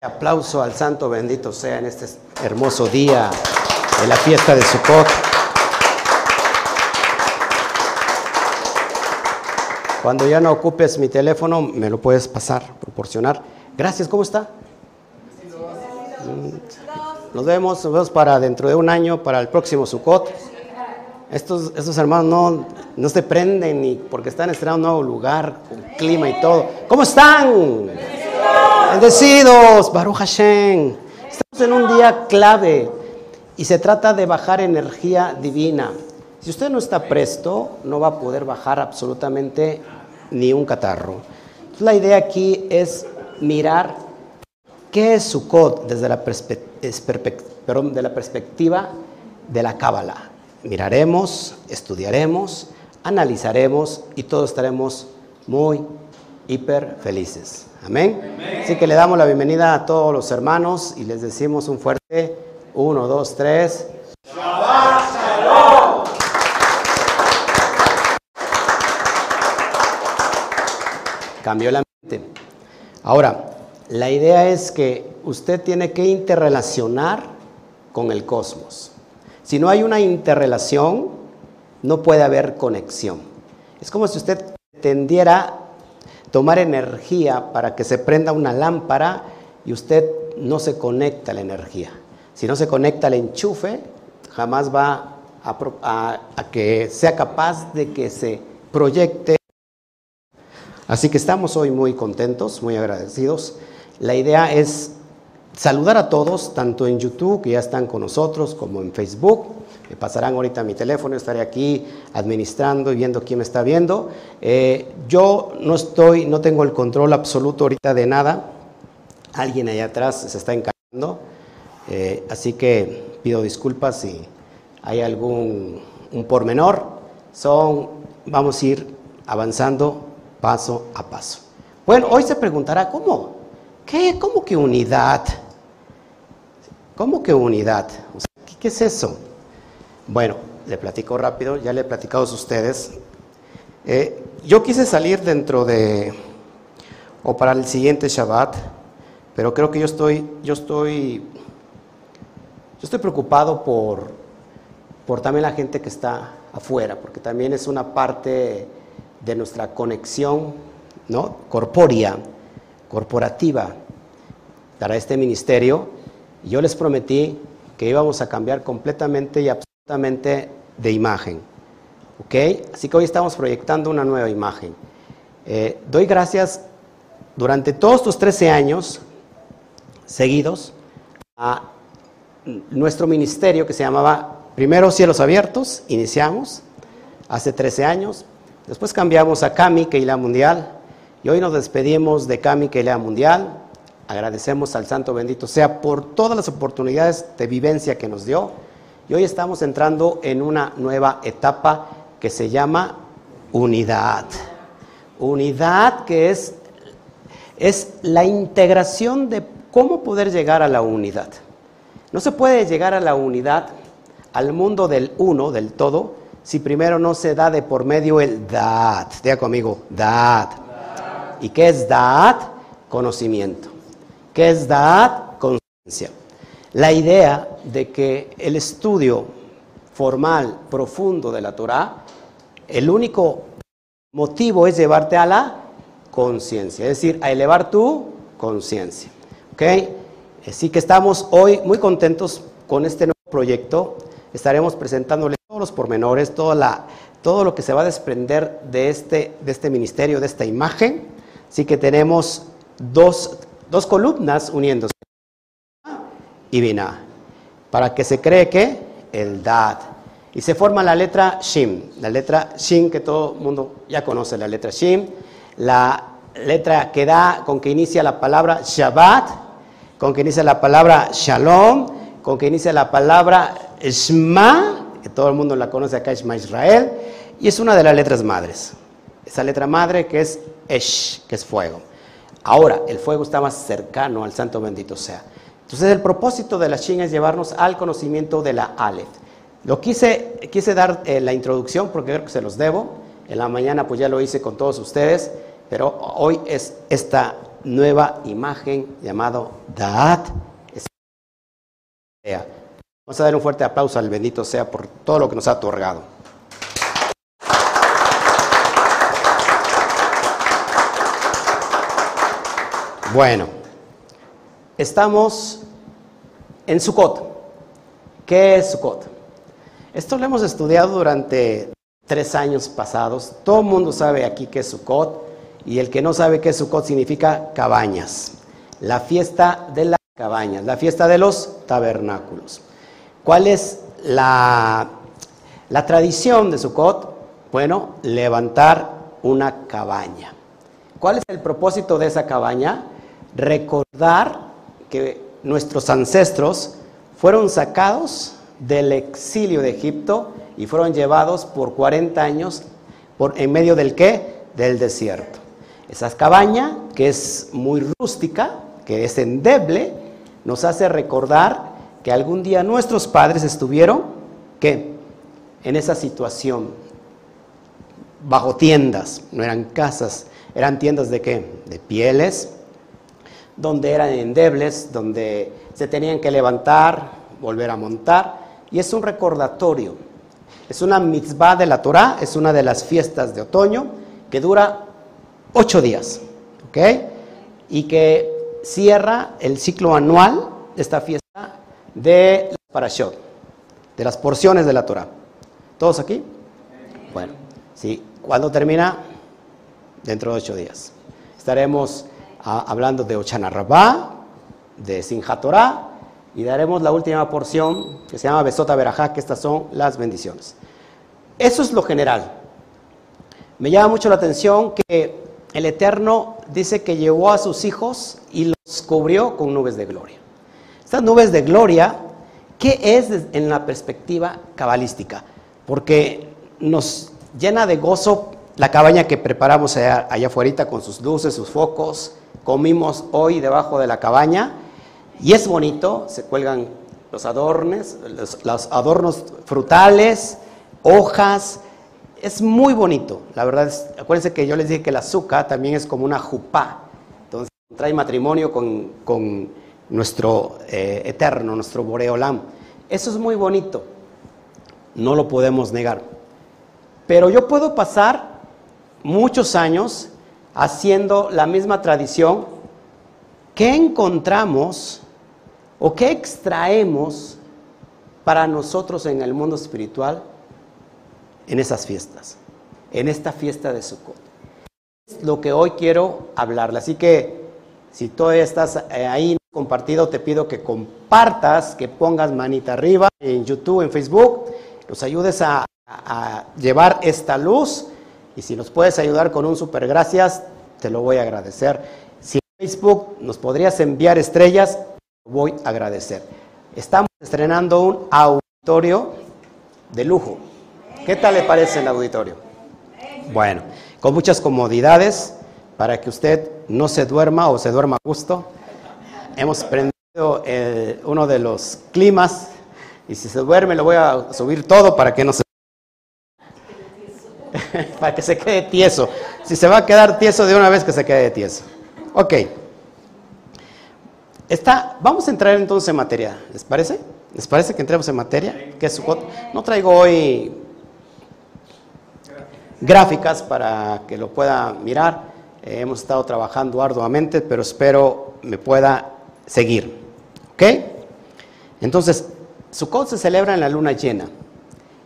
Aplauso al Santo bendito sea en este hermoso día de la fiesta de Sukkot. Cuando ya no ocupes mi teléfono, me lo puedes pasar, proporcionar. Gracias, ¿cómo está? Nos vemos, nos vemos para dentro de un año, para el próximo Sukkot. Estos, estos hermanos no, no se prenden ni porque están estrenando un nuevo lugar, con clima y todo. ¿Cómo están? Bendecidos, Baruch Hashem. Estamos en un día clave y se trata de bajar energía divina. Si usted no está presto, no va a poder bajar absolutamente ni un catarro. la idea aquí es mirar qué es Sukkot desde la, la perspectiva de la Cábala. Miraremos, estudiaremos, analizaremos y todos estaremos muy hiper felices. Amén. Así que le damos la bienvenida a todos los hermanos y les decimos un fuerte uno, dos, tres. Shabbat Shalom. Cambió la mente. Ahora, la idea es que usted tiene que interrelacionar con el cosmos. Si no hay una interrelación, no puede haber conexión. Es como si usted tendiera tomar energía para que se prenda una lámpara y usted no se conecta a la energía. Si no se conecta al enchufe, jamás va a, que sea capaz de que se proyecte. Así que estamos hoy muy contentos, muy agradecidos. La idea es saludar a todos, tanto en YouTube, que ya están con nosotros, como en Facebook. Pasarán ahorita mi teléfono, estaré aquí administrando y viendo quién me está viendo. Eh, yo no estoy, no tengo el control absoluto ahorita de nada. Alguien allá atrás se está encargando. Eh, así que pido disculpas si hay algún un pormenor. Son, vamos a ir avanzando paso a paso. Bueno, hoy se preguntará, ¿cómo? ¿Qué? ¿Cómo que unidad? ¿Cómo que unidad? ¿qué, es eso? Bueno, le platico rápido, ya le he platicado a ustedes. Eh, yo quise salir dentro de, o para el siguiente Shabbat, pero creo que yo estoy, yo estoy, yo estoy preocupado por, por también la gente que está afuera, porque también es una parte de nuestra conexión, ¿no? Corpórea, corporativa para este ministerio yo les prometí que íbamos a cambiar completamente y absolutamente de imagen. ¿Ok? Así que hoy estamos proyectando una nueva imagen. Eh, doy gracias durante todos estos 13 años seguidos a nuestro ministerio que se llamaba primero Cielos Abiertos, iniciamos hace 13 años, después cambiamos a Cami, la Mundial, y hoy nos despedimos de Cami, la Mundial, Agradecemos al Santo bendito sea por todas las oportunidades de vivencia que nos dio. Y hoy estamos entrando en una nueva etapa que se llama unidad. Unidad que es, es la integración de cómo poder llegar a la unidad. No se puede llegar a la unidad, al mundo del uno, del todo, si primero no se da de por medio el dad. Diga conmigo, dad. ¿Y qué es dad? Conocimiento. ¿Qué es Da'at? Conciencia. La idea de que el estudio formal, profundo de la Torah, el único motivo es llevarte a la conciencia, es decir, a elevar tu conciencia. ¿Ok? Así que estamos hoy muy contentos con este nuevo proyecto. Estaremos presentándole todos los pormenores, toda la, todo lo que se va a desprender de este, de este ministerio, de esta imagen. Así que tenemos dos dos columnas uniéndose. Y. Para que se cree que el Dad. Y se forma la letra Shim. La letra Shim que todo el mundo ya conoce, la letra Shim. La letra que da, con que inicia la palabra Shabbat, con que inicia la palabra Shalom, con que inicia la palabra Shma, que todo el mundo la conoce acá, Shma Israel, y es una de las letras madres. Esa letra madre que es Esh, que es fuego. Ahora, el fuego está más cercano al santo bendito sea. Entonces, el propósito de la Shin es llevarnos al conocimiento de la Aleph. Lo quise, quise dar eh, la introducción porque creo que se los debo. En la mañana pues ya lo hice con todos ustedes, pero hoy es esta nueva imagen llamado Daat. Vamos a dar un fuerte aplauso al bendito sea por todo lo que nos ha otorgado. Bueno, estamos en Sukkot. ¿Qué es Sukkot? Esto lo hemos estudiado durante tres años pasados. Todo el mundo sabe aquí qué es Sukkot y el que no sabe qué es Sukkot significa cabañas. La fiesta de las cabañas, la fiesta de los tabernáculos. ¿Cuál es la, tradición de Sukkot? Bueno, levantar una cabaña. ¿Cuál es el propósito de esa cabaña? recordar que nuestros ancestros fueron sacados del exilio de Egipto y fueron llevados por 40 años por, en medio del qué? Del desierto. Esa cabaña, que es muy rústica, que es endeble, nos hace recordar que algún día nuestros padres estuvieron, ¿qué? En esa situación, bajo tiendas, no eran casas, eran tiendas de qué? De pieles, donde eran endebles, donde se tenían que levantar, volver a montar, y es un recordatorio. Es una mitzvah de la Torah, es una de las fiestas de otoño que dura ocho días, ¿ok? Y que cierra el ciclo anual esta fiesta de la Parashot, de las porciones de la Torah. ¿Todos aquí? Bueno, sí. ¿Cuándo termina? Dentro de ocho días. Estaremos hablando de Ochana Rabá, de Sinja Torah, y daremos la última porción que se llama Besota Berajá, que estas son las bendiciones. Eso es lo general. Me llama mucho la atención que el Eterno dice que llevó a sus hijos y los cubrió con nubes de gloria. Estas nubes de gloria, ¿qué es en la perspectiva cabalística? Porque nos llena de gozo la cabaña que preparamos allá, allá afuera con sus luces, sus focos, comimos hoy debajo de la cabaña y es bonito, se cuelgan los adornos, los, adornos frutales, hojas, es muy bonito. La verdad, es, acuérdense que yo les dije que el azúcar también es como una jupá, entonces trae matrimonio con, nuestro eh, eterno, nuestro boreolam. Eso es muy bonito, no lo podemos negar. Pero yo puedo pasar muchos años haciendo la misma tradición, ¿qué encontramos o qué extraemos para nosotros en el mundo espiritual en esas fiestas, en esta fiesta de Sukkot? Es lo que hoy quiero hablarle. Así que si todavía estás eh, ahí compartido, te pido que compartas, que pongas manita arriba en YouTube, en Facebook, nos ayudes a, a llevar esta luz y si nos puedes ayudar con un super gracias, te lo voy a agradecer. Si en Facebook nos podrías enviar estrellas, voy a agradecer. Estamos estrenando un auditorio de lujo. ¿Qué tal le parece el auditorio? Bueno, con muchas comodidades para que usted no se duerma o se duerma a gusto. Hemos prendido eh, uno de los climas y si se duerme lo voy a subir todo para que no se para que se quede tieso. Si se va a quedar tieso de una vez, que se quede tieso. Ok. Está, vamos a entrar entonces en materia. ¿Les parece? ¿Les parece que entremos en materia? ¿Qué es No traigo hoy gráficas para que lo pueda mirar. Eh, hemos estado trabajando arduamente, pero espero me pueda seguir. ¿Ok? Entonces, Sukkot se celebra en la luna llena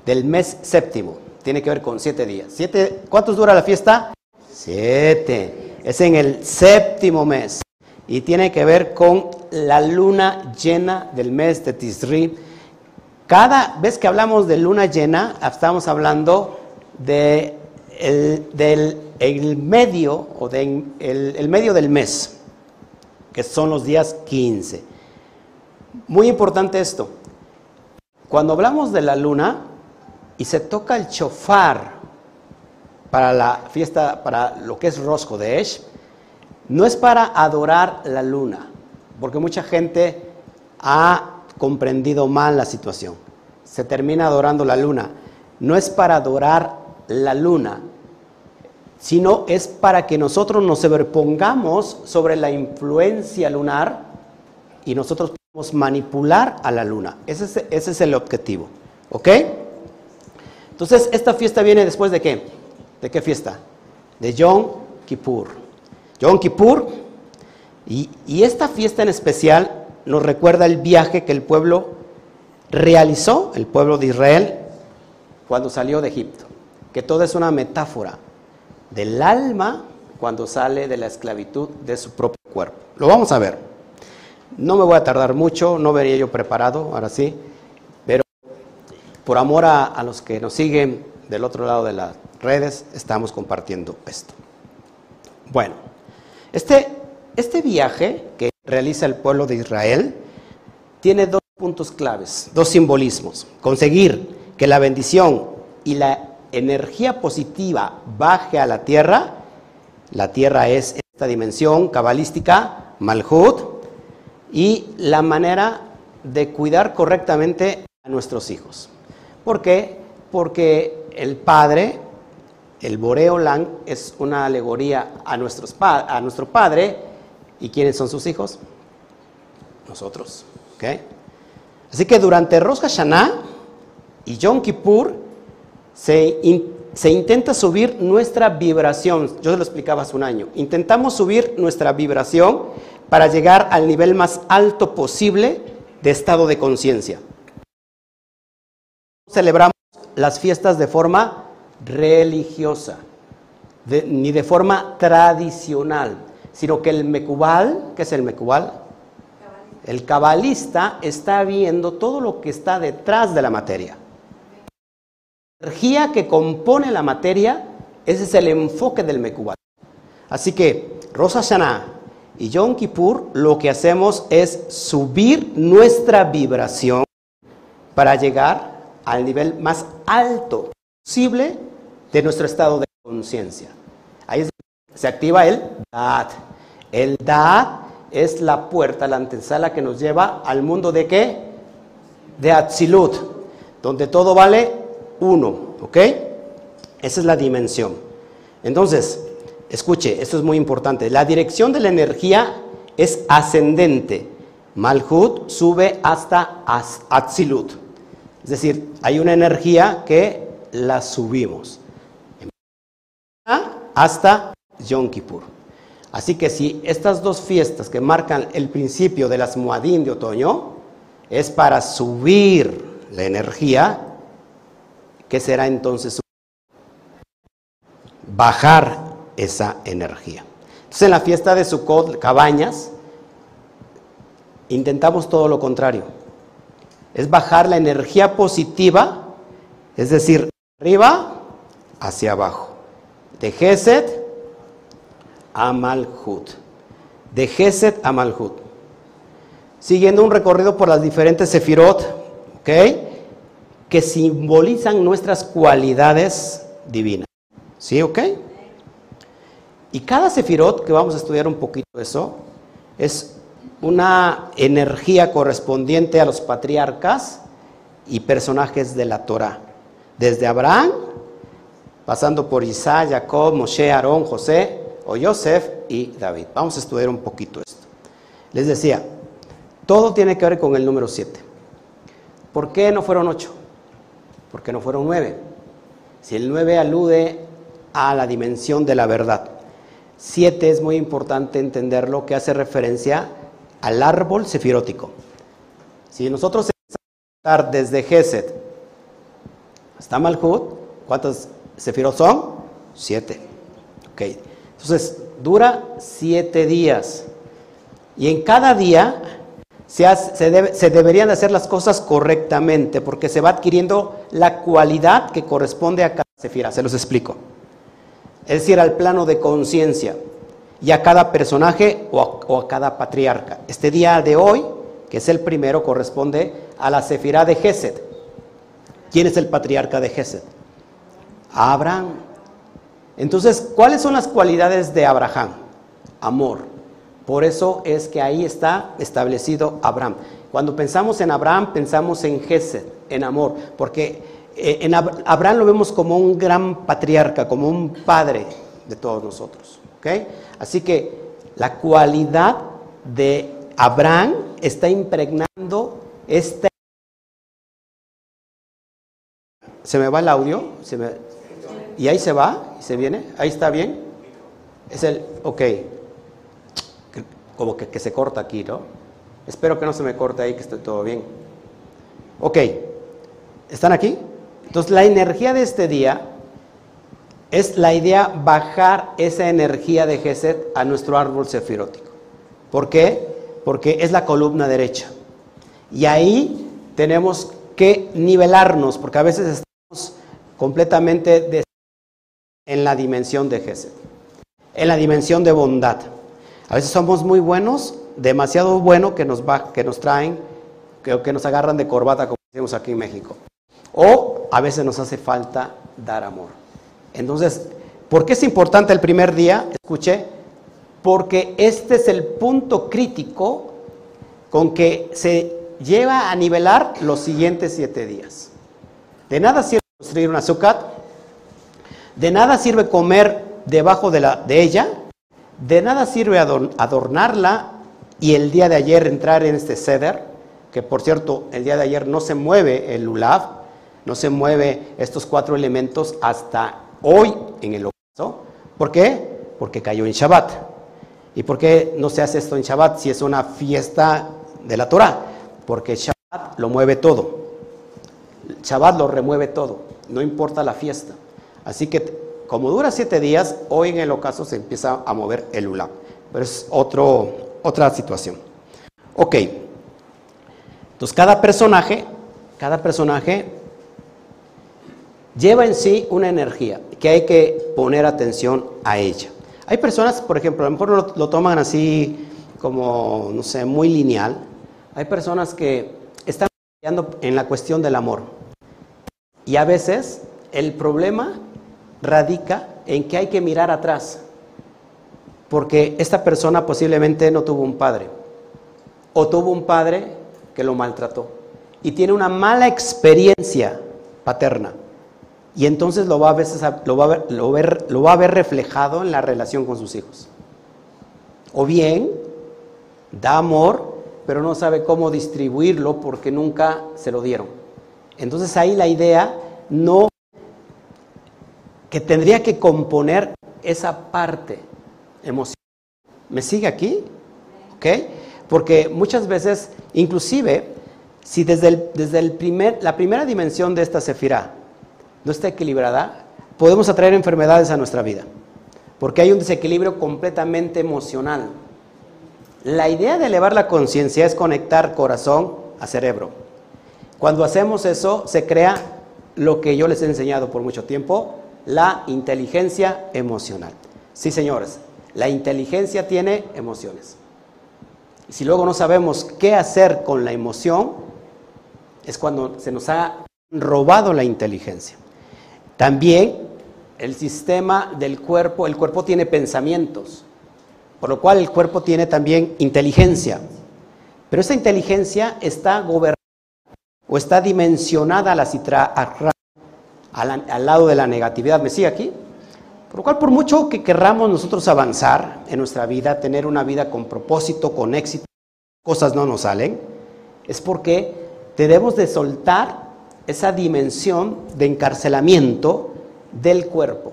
del mes séptimo tiene que ver con siete días. Siete, ¿Cuántos dura la fiesta? Siete. Es en el séptimo mes. Y tiene que ver con la luna llena del mes de Tisri. Cada vez que hablamos de luna llena, estamos hablando de del medio o de el, medio del mes, que son los días 15. Muy importante esto. Cuando hablamos de la luna, y se toca el chofar para la fiesta, para lo que es Rosco de Esh, no es para adorar la luna, porque mucha gente ha comprendido mal la situación. Se termina adorando la luna. No es para adorar la luna. sino es para que nosotros nos sobrepongamos sobre la influencia lunar y nosotros podemos manipular a la luna. Ese es, ese es el objetivo. ¿Ok? Entonces, esta fiesta viene después de qué? ¿De qué fiesta? De Yom Kippur. Yom Kippur, y, y esta fiesta en especial nos recuerda el viaje que el pueblo realizó, el pueblo de Israel, cuando salió de Egipto. Que todo es una metáfora del alma cuando sale de la esclavitud de su propio cuerpo. Lo vamos a ver. No me voy a tardar mucho, no vería yo preparado, ahora sí, por amor a, los que nos siguen del otro lado de las redes, estamos compartiendo esto. Bueno, este, este viaje que realiza el pueblo de Israel tiene dos puntos claves, dos simbolismos. Conseguir que la bendición y la energía positiva baje a la tierra, la tierra es esta dimensión cabalística, Malhut, y la manera de cuidar correctamente a nuestros hijos. ¿Por qué? Porque el padre, el Boreolan, es una alegoría a, nuestros a nuestro padre. ¿Y quiénes son sus hijos? Nosotros. Así que durante Rosh Hashanah y Yom Kippur se, se intenta subir nuestra vibración. Yo se lo explicaba hace un año. Intentamos subir nuestra vibración para llegar al nivel más alto posible de estado de conciencia. Celebramos las fiestas de forma religiosa, ni de forma tradicional, sino que el mecubal, ¿qué es el mecubal? El cabalista está viendo todo lo que está detrás de la materia. La energía que compone la materia, ese es el enfoque del mecubal. Así que Rosa Shana y Yom Kippur lo que hacemos es subir nuestra vibración para llegar al nivel más alto posible de nuestro estado de conciencia. Ahí se activa el Da'at. El Da'at es la puerta, la antesala que nos lleva al mundo de qué? De Atzilut, donde todo vale uno, ¿ok? Esa es la dimensión. Entonces, Escuche, esto es muy importante. La dirección de la energía es ascendente. Malhut sube hasta Atzilut. Es decir, hay una energía que la subimos. Hasta Yom Kippur. Así que si estas dos fiestas que marcan el principio de las Muadín de otoño es para subir la energía, ¿qué será entonces? Bajar esa energía. Entonces en la fiesta de Sukkot, cabañas, intentamos todo lo contrario. Es bajar la energía positiva, es decir, arriba hacia abajo. De Geset a Malhut. De Geset a Malhut. Siguiendo un recorrido por las diferentes sefirot, ¿ok? Que simbolizan nuestras cualidades divinas. ¿Sí, ok? Y cada sefirot, que vamos a estudiar un poquito eso, es una energía correspondiente a los patriarcas y personajes de la Torah. Desde Abraham, pasando por Isaac, Jacob, Moshe, Aarón, José o Joseph y David. Vamos a estudiar un poquito esto. Les decía, todo tiene que ver con el número 7. ¿Por qué no fueron 8? ¿Por qué no fueron 9? Si el 9 alude a la dimensión de la verdad. Siete es muy importante entenderlo, que hace referencia al árbol sefirótico. Si nosotros empezamos desde Geset hasta Malhut, ¿cuántos sefirot son? Siete. Ok. Entonces, dura siete días. Y en cada día se, se, deberían hacer las cosas correctamente, porque se va adquiriendo la cualidad que corresponde a cada sefira. Se los explico es decir, al plano de conciencia y a cada personaje o a, cada patriarca. Este día de hoy, que es el primero, corresponde a la Sefirá de Gesed. ¿Quién es el patriarca de Gesed? Abraham. Entonces, ¿cuáles son las cualidades de Abraham? Amor. Por eso es que ahí está establecido Abraham. Cuando pensamos en Abraham, pensamos en Gesed, en amor, porque eh, en Abraham lo vemos como un gran patriarca, como un padre de todos nosotros. ¿Ok? Así que la cualidad de Abraham está impregnando esta... ¿Se me va el audio? ¿Se me... ¿Y ahí se va? ¿Se viene? ¿Ahí está bien? Es el... Ok. Como que, que se corta aquí, ¿no? Espero que no se me corte ahí, que esté todo bien. Ok. ¿Están aquí? Entonces la energía de este día es la idea bajar esa energía de Geset a nuestro árbol sefirótico. ¿Por qué? Porque es la columna derecha. Y ahí tenemos que nivelarnos, porque a veces estamos completamente en la dimensión de Geset, en la dimensión de bondad. A veces somos muy buenos, demasiado buenos que nos, que nos traen, que, que nos agarran de corbata, como decimos aquí en México. O a veces nos hace falta dar amor. Entonces, ¿por qué es importante el primer día? Escuché, porque este es el punto crítico con que se lleva a nivelar los siguientes siete días. De nada sirve construir una azúcar, de nada sirve comer debajo de, la, de ella, de nada sirve adornarla y el día de ayer entrar en este ceder, que por cierto, el día de ayer no se mueve el lulav, no se mueve estos cuatro elementos hasta hoy en el ocaso. ¿Por qué? Porque cayó en Shabbat. ¿Y por qué no se hace esto en Shabbat si es una fiesta de la Torah? Porque Shabbat lo mueve todo. Shabbat lo remueve todo, no importa la fiesta. Así que como dura siete días, hoy en el ocaso se empieza a mover el ulam. Pero es otro, otra situación. Ok. Entonces cada personaje, cada personaje lleva en sí una energía que hay que poner atención a ella. Hay personas, por ejemplo, a lo mejor lo, toman así como, no sé, muy lineal. Hay personas que están en la cuestión del amor. Y a veces el problema radica en que hay que mirar atrás. Porque esta persona posiblemente no tuvo un padre. O tuvo un padre que lo maltrató. Y tiene una mala experiencia paterna. Y entonces lo va a, veces lo va a, ver, lo, va a reflejado en la relación con sus hijos. O bien, da amor, pero no sabe cómo distribuirlo porque nunca se lo dieron. Entonces ahí la idea no que tendría que componer esa parte emocional. ¿Me sigue aquí? ¿Ok? Porque muchas veces, inclusive, si desde, desde el primer, la primera dimensión de esta sefirá no está equilibrada, podemos atraer enfermedades a nuestra vida, porque hay un desequilibrio completamente emocional. La idea de elevar la conciencia es conectar corazón a cerebro. Cuando hacemos eso, se crea lo que yo les he enseñado por mucho tiempo, la inteligencia emocional. Sí, señores, la inteligencia tiene emociones. Y si luego no sabemos qué hacer con la emoción, es cuando se nos ha robado la inteligencia. También el sistema del cuerpo, el cuerpo tiene pensamientos, por lo cual el cuerpo tiene también inteligencia. Pero esa inteligencia está gobernada o está dimensionada al lado de la negatividad. ¿Me sigue aquí? Por lo cual, por mucho que querramos nosotros avanzar en nuestra vida, tener una vida con propósito, con éxito, cosas no nos salen, es porque debemos de soltar esa dimensión de encarcelamiento del cuerpo.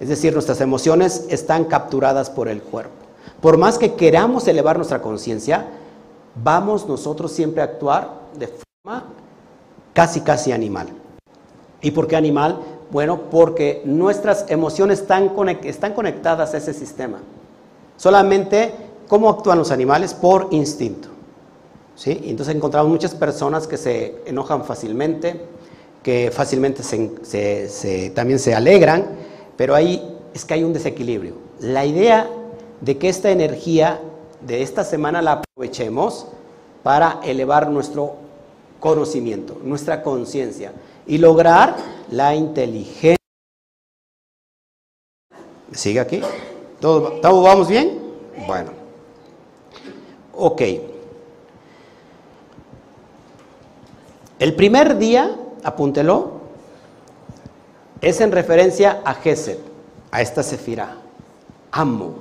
Es decir, nuestras emociones están capturadas por el cuerpo. Por más que queramos elevar nuestra conciencia, vamos nosotros siempre a actuar de forma casi, casi animal. ¿Y por qué animal? Bueno, porque nuestras emociones están, están conectadas a ese sistema. Solamente, ¿cómo actúan los animales? Por instinto. Entonces encontramos muchas personas que se enojan fácilmente, que fácilmente también se alegran, pero ahí es que hay un desequilibrio. La idea de que esta energía de esta semana la aprovechemos para elevar nuestro conocimiento, nuestra conciencia y lograr la inteligencia. ¿Sigue aquí? ¿Todo, ¿Todo vamos bien? Bueno. Ok. El primer día, apúntelo, es en referencia a Gesed. a esta sefira. Amo,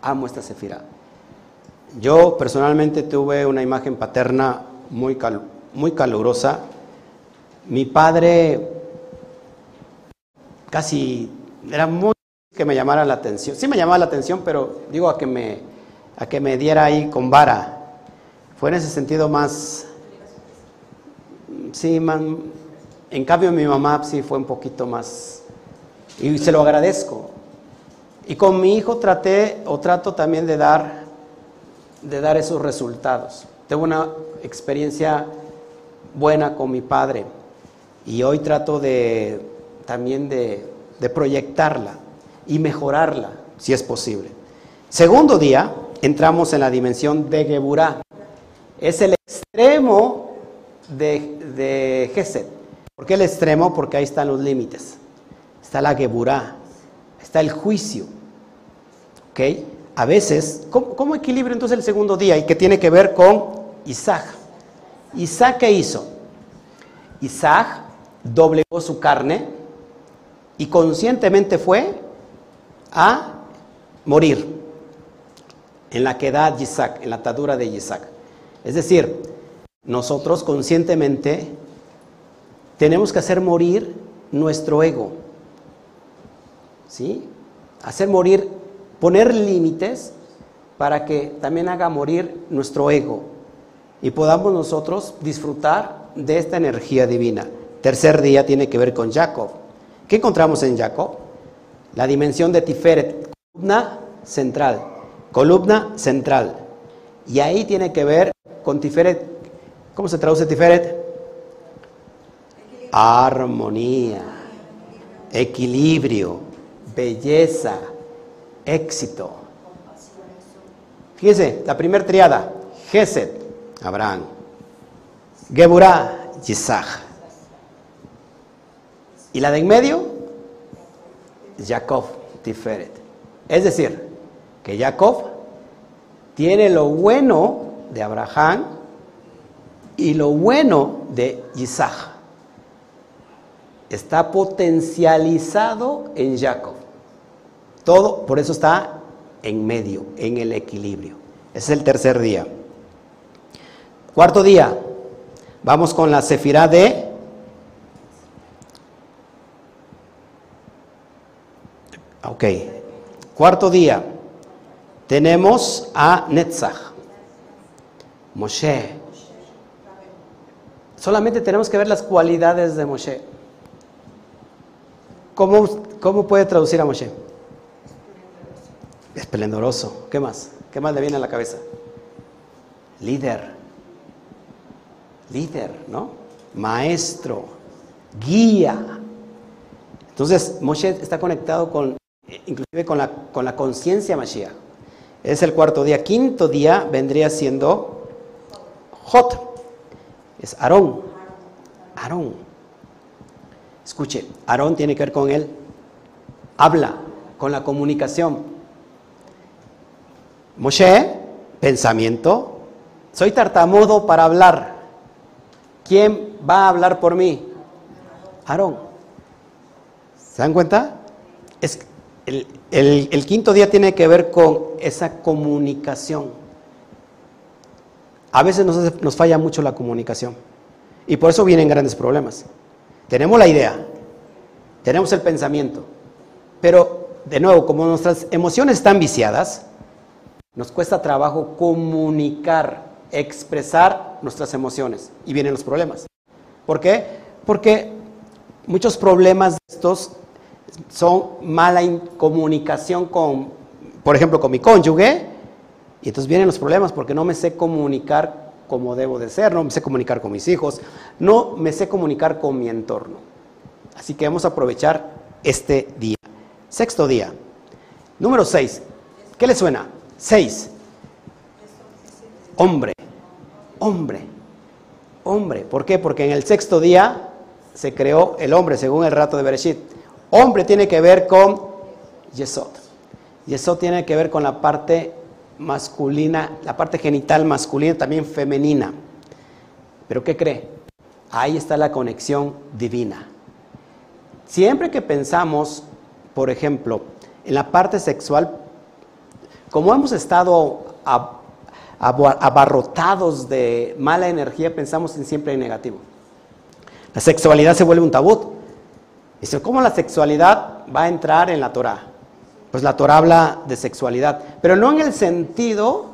amo esta sefira. Yo personalmente tuve una imagen paterna muy, muy calurosa. Mi padre casi era muy que me llamara la atención. Sí me llamaba la atención, pero digo a que me, a que me diera ahí con vara. Fue en ese sentido más... Sí, man, en cambio mi mamá sí fue un poquito más... Y se lo agradezco. Y con mi hijo traté o trato también de dar, de dar esos resultados. Tengo una experiencia buena con mi padre y hoy trato de también de, de proyectarla y mejorarla si es posible. Segundo día, entramos en la dimensión de Geburá. Es el extremo de, de Geset. ¿Por qué el extremo? Porque ahí están los límites. Está la Geburá, está el juicio. ¿Ok? A veces, ¿cómo, ¿cómo, equilibra entonces el segundo día? Y que tiene que ver con Isaac. Isaac, ¿qué hizo? Isaac doblegó su carne y conscientemente fue a morir en la quedad Isaac, en la atadura de Isaac. Es decir, nosotros conscientemente tenemos que hacer morir nuestro ego. ¿Sí? Hacer morir, poner límites para que también haga morir nuestro ego y podamos nosotros disfrutar de esta energía divina. Tercer día tiene que ver con Jacob. ¿Qué encontramos en Jacob? La dimensión de Tiferet, columna central, columna central. Y ahí tiene que ver con Tiferet. ¿Cómo se traduce Tiferet? Armonía, equilibrio, belleza, éxito. Fíjense, la primera triada, Geset, Abraham, Geburah, Isaac. Y la de en medio, Jacob, Tiferet. Es decir, que Jacob tiene lo bueno de Abraham y lo bueno de Isaac. Está potencializado en Jacob. Todo, por eso está en medio, en el equilibrio. Ese es el tercer día. Cuarto día, vamos con la sefirá de Ok. Cuarto día, tenemos a Netzach, Moshe. Solamente tenemos que ver las cualidades de Moshe. ¿Cómo, cómo puede traducir a Moshe? Esplendoroso. ¿Qué más? ¿Qué más le viene a la cabeza? Líder. Líder, ¿no? Maestro. Guía. Entonces, Moshe está conectado con, inclusive con la, con la conciencia Mashiach. Es el cuarto día. Quinto día vendría siendo Jot. Es Aarón. Aarón. Escuche, Aarón tiene que ver con él. Habla, con la comunicación. Moshe, pensamiento. Soy tartamudo para hablar. ¿Quién va a hablar por mí? Aarón. ¿Se dan cuenta? Es, el, el, quinto día tiene que ver con esa comunicación. A veces nos, nos falla mucho la comunicación y por eso vienen grandes problemas. Tenemos la idea, tenemos el pensamiento, pero de nuevo, como nuestras emociones están viciadas, nos cuesta trabajo comunicar, expresar nuestras emociones y vienen los problemas. ¿Por qué? Porque muchos problemas de estos son mala comunicación con, por ejemplo, con mi cónyuge, y entonces vienen los problemas porque no me sé comunicar como debo de ser, no me sé comunicar con mis hijos, no me sé comunicar con mi entorno. Así que vamos a aprovechar este día. Sexto día. Número seis. ¿Qué le suena? Seis. Hombre. Hombre. Hombre. ¿Por qué? Porque en el sexto día se creó el hombre, según el rato de Bereshit. Hombre tiene que ver con Yesod. Yesod tiene que ver con la parte masculina, la parte genital masculina, también femenina. Pero ¿qué cree? Ahí está la conexión divina. Siempre que pensamos, por ejemplo, en la parte sexual, como hemos estado abarrotados de mala energía, pensamos en siempre en negativo. La sexualidad se vuelve un tabú. ¿cómo la sexualidad va a entrar en la Torah? Pues la Torah habla de sexualidad, pero no en el sentido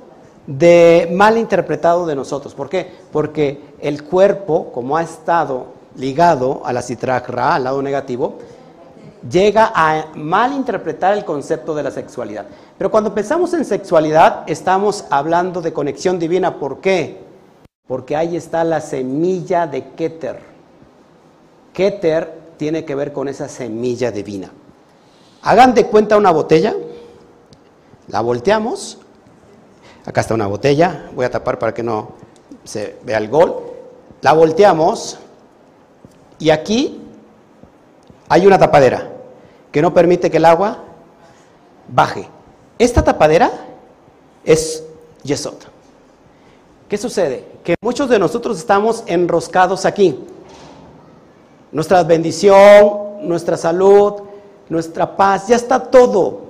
de mal interpretado de nosotros. ¿Por qué? Porque el cuerpo, como ha estado ligado a la citragra, al lado negativo, llega a mal interpretar el concepto de la sexualidad. Pero cuando pensamos en sexualidad, estamos hablando de conexión divina. ¿Por qué? Porque ahí está la semilla de Keter. Keter tiene que ver con esa semilla divina. Hagan de cuenta una botella, la volteamos, acá está una botella, voy a tapar para que no se vea el gol, la volteamos y aquí hay una tapadera que no permite que el agua baje. Esta tapadera es Yesod. ¿Qué sucede? Que muchos de nosotros estamos enroscados aquí. Nuestra bendición, nuestra salud, nuestra paz, ya está todo.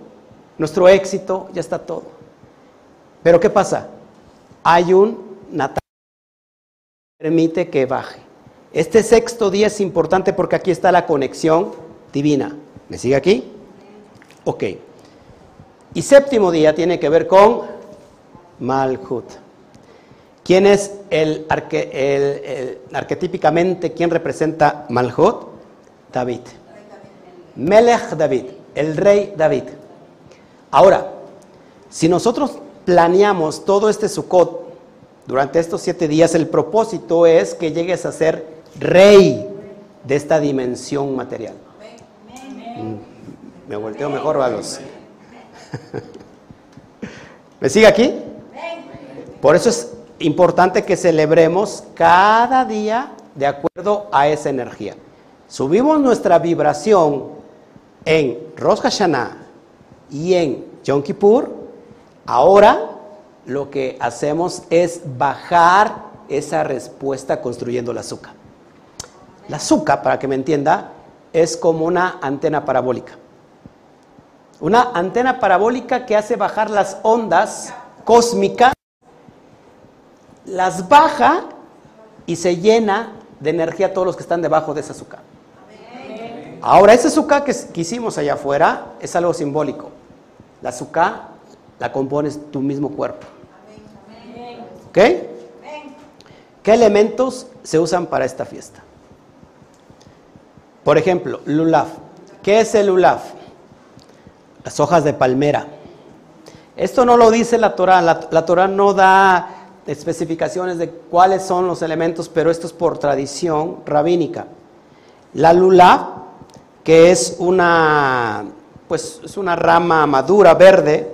Nuestro éxito, ya está todo. Pero ¿qué pasa? Hay un natal que permite que baje. Este sexto día es importante porque aquí está la conexión divina. ¿Me sigue aquí? Ok. Y séptimo día tiene que ver con Malhut. ¿Quién es el, arquetípicamente, quién representa Malhut? David. Melech David, el rey David. Ahora, si nosotros planeamos todo este Sukkot durante estos siete días, el propósito es que llegues a ser rey de esta dimensión material. Mm, me volteo mejor a los. ¿Me sigue aquí? Por eso es importante que celebremos cada día de acuerdo a esa energía. Subimos nuestra vibración en Rosh Hashanah y en Yom Kippur. Ahora lo que hacemos es bajar esa respuesta construyendo la azúcar. La azúcar, para que me entienda, es como una antena parabólica. Una antena parabólica que hace bajar las ondas cósmicas, las baja y se llena de energía a todos los que están debajo de esa azúcar. Ahora, ese azúcar que, hicimos allá afuera es algo simbólico. La azúcar la compones tu mismo cuerpo. ¿Ok? ¿Qué elementos se usan para esta fiesta? Por ejemplo, lulaf. ¿Qué es el lulaf? Las hojas de palmera. Esto no lo dice la Torah. La, Torah no da especificaciones de cuáles son los elementos, pero esto es por tradición rabínica. La lulaf, que es una, pues, es una rama madura verde,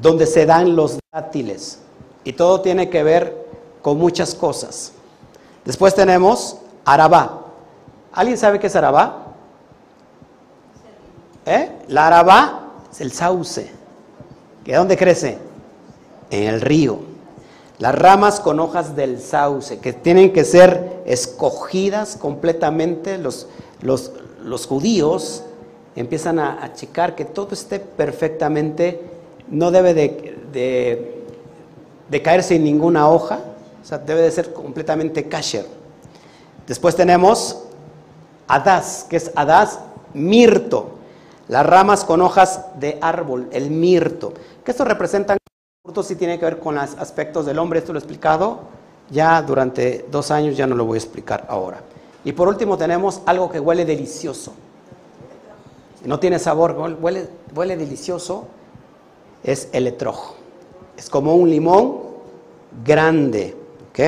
donde se dan los dátiles. Y todo tiene que ver con muchas cosas. Después tenemos arabá. ¿Alguien sabe qué es arabá? ¿Eh? La arabá es el sauce. ¿Que dónde crece? En el río. Las ramas con hojas del sauce, que tienen que ser escogidas completamente. Los, los, judíos empiezan a, checar que todo esté perfectamente, no debe de, de, caerse en ninguna hoja, o sea, debe de ser completamente kasher. Después tenemos Adás, que es Adás, mirto. Las ramas con hojas de árbol, el mirto. Que esto representa frutos sí tiene que ver con los aspectos del hombre, esto lo he explicado ya durante dos años, ya no lo voy a explicar ahora. Y por último tenemos algo que huele delicioso. No tiene sabor, huele, huele delicioso, es el etrojo. Es como un limón grande, ¿ok?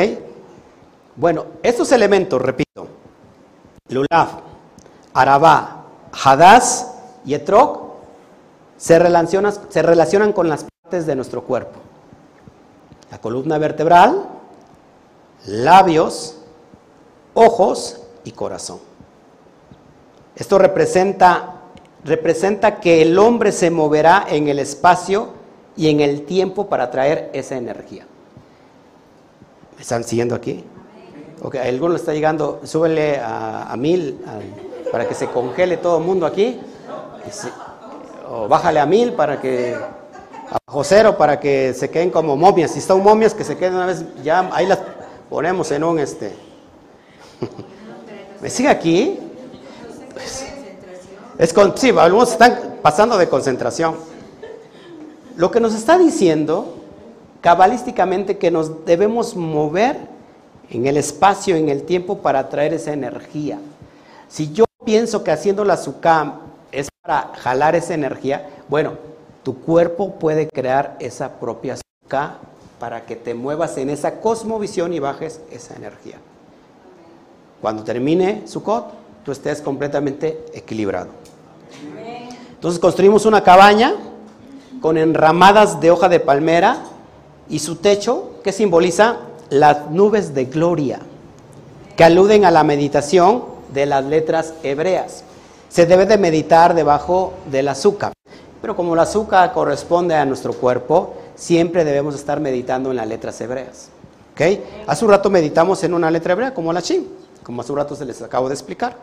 Bueno, estos elementos, repito, Lulav, Arabá, Hadás y Etrog se relacionan, se relacionan con las partes de nuestro cuerpo. La columna vertebral, labios, ojos y corazón. Esto representa, representa que el hombre se moverá en el espacio y en el tiempo para traer esa energía. ¿Me están siguiendo aquí? Ok, alguno está llegando, súbele a, mil para que se congele todo el mundo aquí. o bájale a mil para que, a cero para que se queden como momias. Si son momias, que se queden una vez, ya ahí las ponemos en un este. ¿Me sigue aquí? Es con, sí, algunos están pasando de concentración. Lo que nos está diciendo cabalísticamente que nos debemos mover en el espacio, en el tiempo para traer esa energía. Si yo pienso que haciendo la azúcar es para jalar esa energía, bueno, tu cuerpo puede crear esa propia azúcar para que te muevas en esa cosmovisión y bajes esa energía. Cuando termine Sukkot, tú estés completamente equilibrado. Entonces construimos una cabaña con enramadas de hoja de palmera y su techo que simboliza las nubes de gloria, que aluden a la meditación de las letras hebreas. Se debe de meditar debajo del azúcar, pero como el azúcar corresponde a nuestro cuerpo, siempre debemos estar meditando en las letras hebreas. ¿Okay? Hace un rato meditamos en una letra hebrea como la Shin, como hace un rato se les acabo de explicar.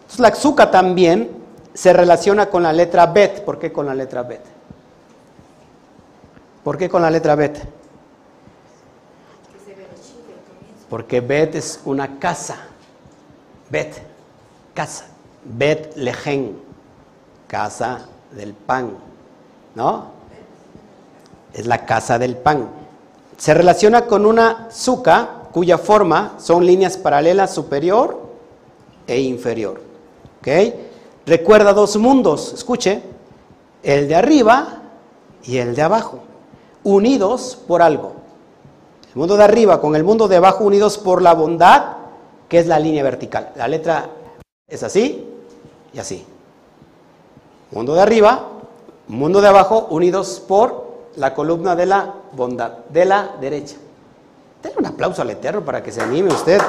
Entonces la azúcar también se relaciona con la letra Bet. ¿Por qué con la letra Bet? ¿Por qué con la letra Bet? Porque Bet es una casa. Bet, casa. Bet lejen, casa del pan. ¿No? Es la casa del pan. Se relaciona con una suca cuya forma son líneas paralelas superior e inferior. ¿Ok? Recuerda dos mundos, escuche, el de arriba y el de abajo unidos por algo. El mundo de arriba con el mundo de abajo unidos por la bondad, que es la línea vertical. La letra es así y así. Mundo de arriba, mundo de abajo unidos por la columna de la bondad, de la derecha. Denle un aplauso al Eterno para que se anime usted.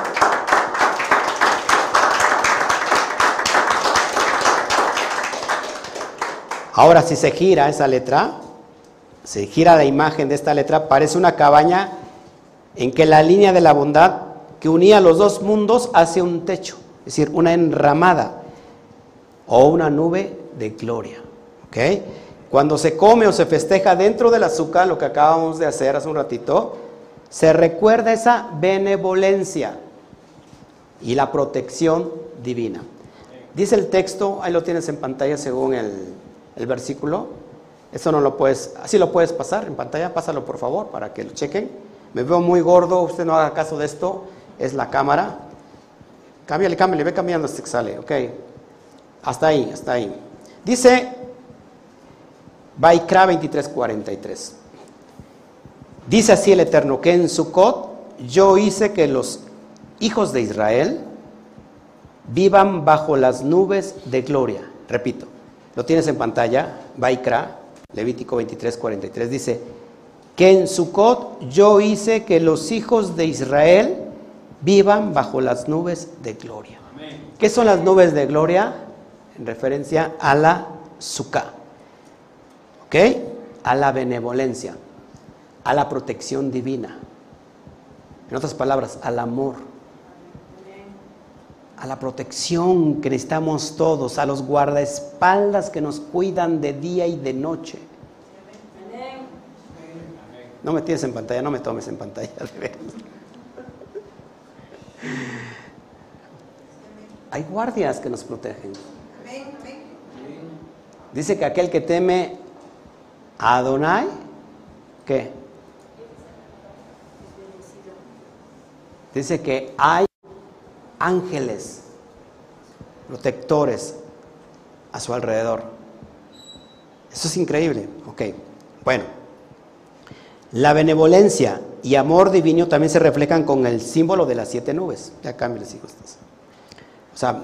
Ahora, si se gira esa letra, se gira la imagen de esta letra, parece una cabaña en que la línea de la bondad que unía los dos mundos hace un techo, es decir, una enramada o una nube de gloria. Cuando se come o se festeja dentro del azúcar, lo que acabamos de hacer hace un ratito, se recuerda esa benevolencia y la protección divina. Dice el texto, ahí lo tienes en pantalla según el, el versículo, eso no lo puedes, así lo puedes pasar en pantalla, pásalo por favor para que lo chequen. Me veo muy gordo, usted no haga caso de esto, es la cámara. Cámbiale, cámbiale, ve cambiando hasta que sale, ok. Hasta ahí, hasta ahí. Dice Baikra 23:43. Dice así el Eterno, que en Sukkot yo hice que los hijos de Israel vivan bajo las nubes de gloria. Repito, lo tienes en pantalla, Baikra Levítico 23, 43 dice, que en Sucot yo hice que los hijos de Israel vivan bajo las nubes de gloria. ¿Qué son las nubes de gloria? En referencia a la Sukkah. ¿Ok? A la benevolencia, a la protección divina. En otras palabras, al amor a la protección que necesitamos todos, a los guardaespaldas que nos cuidan de día y de noche. No me tienes en pantalla, no me tomes en pantalla. Hay guardias que nos protegen. Dice que aquel que teme a Adonai, ¿qué? Dice que hay ángeles protectores a su alrededor. Eso es increíble. Ok, bueno. La benevolencia y amor divino también se reflejan con el símbolo de las siete nubes. Ya cambio les O sea,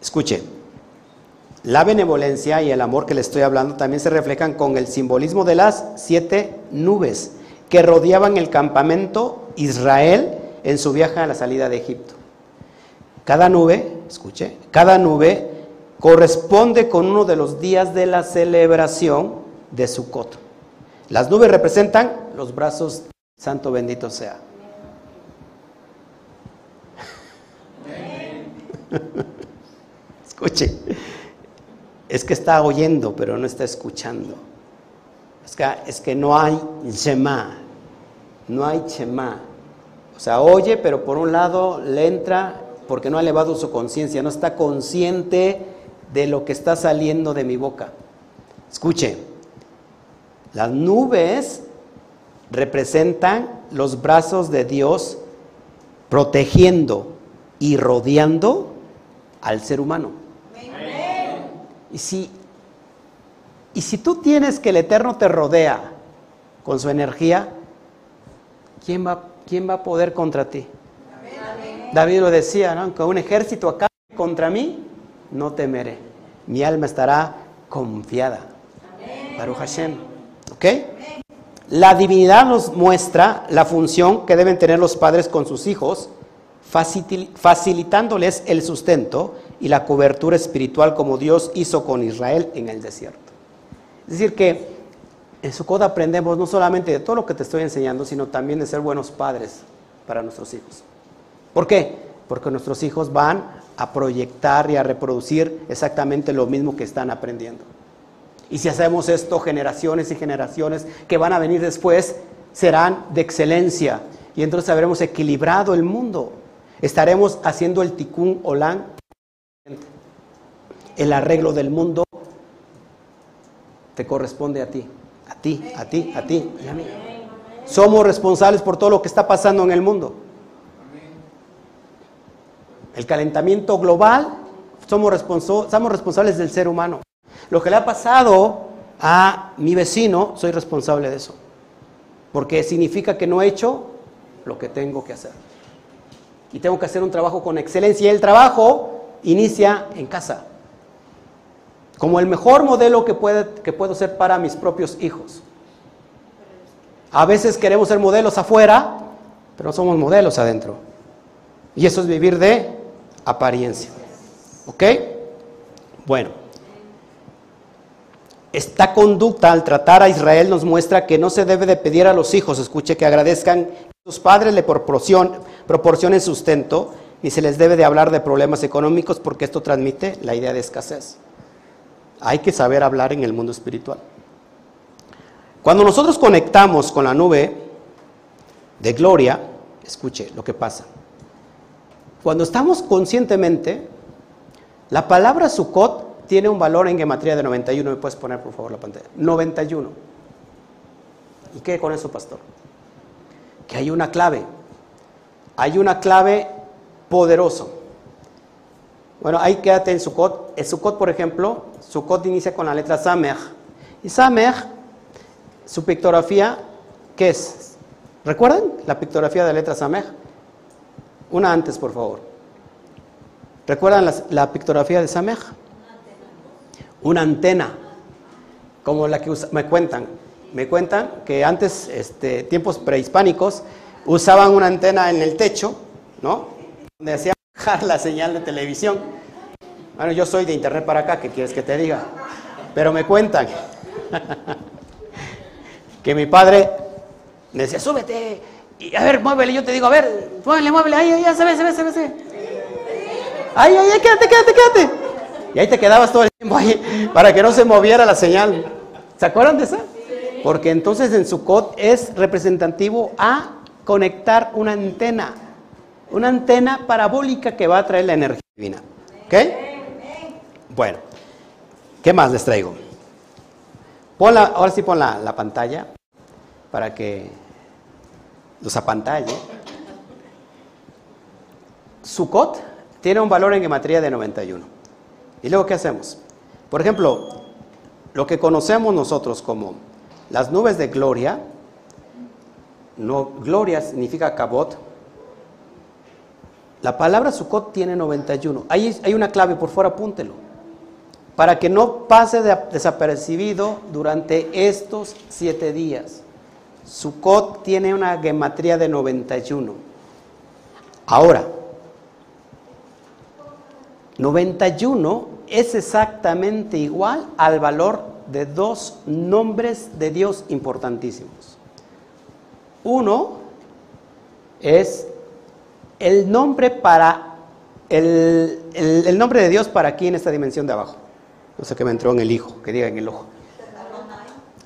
escuche, la benevolencia y el amor que le estoy hablando también se reflejan con el simbolismo de las siete nubes que rodeaban el campamento Israel en su viaje a la salida de Egipto. Cada nube, escuche, cada nube corresponde con uno de los días de la celebración de Sukkot. Las nubes representan los brazos, santo bendito sea. Escuche. Es que está oyendo, pero no está escuchando. Es que, es que no hay Shema. No hay Shema. O sea, oye, pero por un lado le entra porque no ha elevado su conciencia, no está consciente de lo que está saliendo de mi boca. Escuche, las nubes representan los brazos de Dios protegiendo y rodeando al ser humano. Y si, y si tú tienes que el Eterno te rodea con su energía, ¿quién va, quién va a poder contra ti? David lo decía, ¿no? Aunque un ejército acá contra mí, no temeré. Mi alma estará confiada. Baruch Hashem. ¿Ok? La divinidad nos muestra la función que deben tener los padres con sus hijos, facilitándoles el sustento y la cobertura espiritual como Dios hizo con Israel en el desierto. Es decir, que en Sukkot aprendemos no solamente de todo lo que te estoy enseñando, sino también de ser buenos padres para nuestros hijos. ¿Por qué? Porque nuestros hijos van a proyectar y a reproducir exactamente lo mismo que están aprendiendo. Y si hacemos esto, generaciones y generaciones que van a venir después serán de excelencia. Y entonces habremos equilibrado el mundo. Estaremos haciendo el tikkun olam, el arreglo del mundo, te corresponde a ti, a ti, a ti, a ti y a mí. Somos responsables por todo lo que está pasando en el mundo. El calentamiento global, somos, somos responsables del ser humano. Lo que le ha pasado a mi vecino, soy responsable de eso. Porque significa que no he hecho lo que tengo que hacer. Y tengo que hacer un trabajo con excelencia. Y el trabajo inicia en casa. Como el mejor modelo que, puede, que puedo ser para mis propios hijos. A veces queremos ser modelos afuera, pero somos modelos adentro. Y eso es vivir de apariencia. ¿Ok? Bueno. Esta conducta al tratar a Israel nos muestra que no se debe de pedir a los hijos, escuche, que agradezcan que sus padres le proporcionen sustento, ni se les debe de hablar de problemas económicos porque esto transmite la idea de escasez. Hay que saber hablar en el mundo espiritual. Cuando nosotros conectamos con la nube de gloria, escuche lo que pasa. Cuando estamos conscientemente, la palabra Sukkot tiene un valor en gematría de 91. ¿Me puedes poner por favor la pantalla? 91. ¿Y qué con eso, pastor? Que hay una clave. Hay una clave poderosa. Bueno, ahí quédate en Sukkot. En Sukkot, por ejemplo, Sukkot inicia con la letra Samech. Y Samech, su pictografía, ¿qué es? ¿Recuerdan la pictografía de la letra Samech? Una antes, por favor. ¿Recuerdan la, pictografía de Samech? una antena, como la que me cuentan. Me cuentan que antes, este, tiempos prehispánicos, usaban una antena en el techo, ¿no? Donde hacían la señal de televisión. Bueno, yo soy de internet para acá, ¿qué quieres que te diga? Pero me cuentan que mi padre me decía, súbete, y a ver, muévele, yo te digo, a ver, muévele, muévele, ahí, ahí, se ve, se ve, se ve, se ve. Quédate, quédate, quédate. Y ahí te quedabas todo el tiempo ahí para que no se moviera la señal. ¿Se acuerdan de eso? Porque entonces en Sukkot es representativo a conectar una antena. Una antena parabólica que va a traer la energía divina. ¿Ok? Bueno, ¿qué más les traigo? ahora sí pon la, la pantalla para que los apantalle. Sukkot tiene un valor en gematría de 91. ¿Y luego qué hacemos? Por ejemplo, lo que conocemos nosotros como las nubes de gloria, gloria significa cabot. La palabra Sukkot tiene 91. Ahí hay una clave, por fuera apúntelo. Para que no pase desapercibido durante estos siete días. Sukkot tiene una gematría de 91. Ahora, 91 es exactamente igual al valor de dos nombres de Dios importantísimos. Uno es el nombre para el, nombre de Dios para aquí en esta dimensión de abajo. No sé qué me entró en el hijo, que diga en el ojo.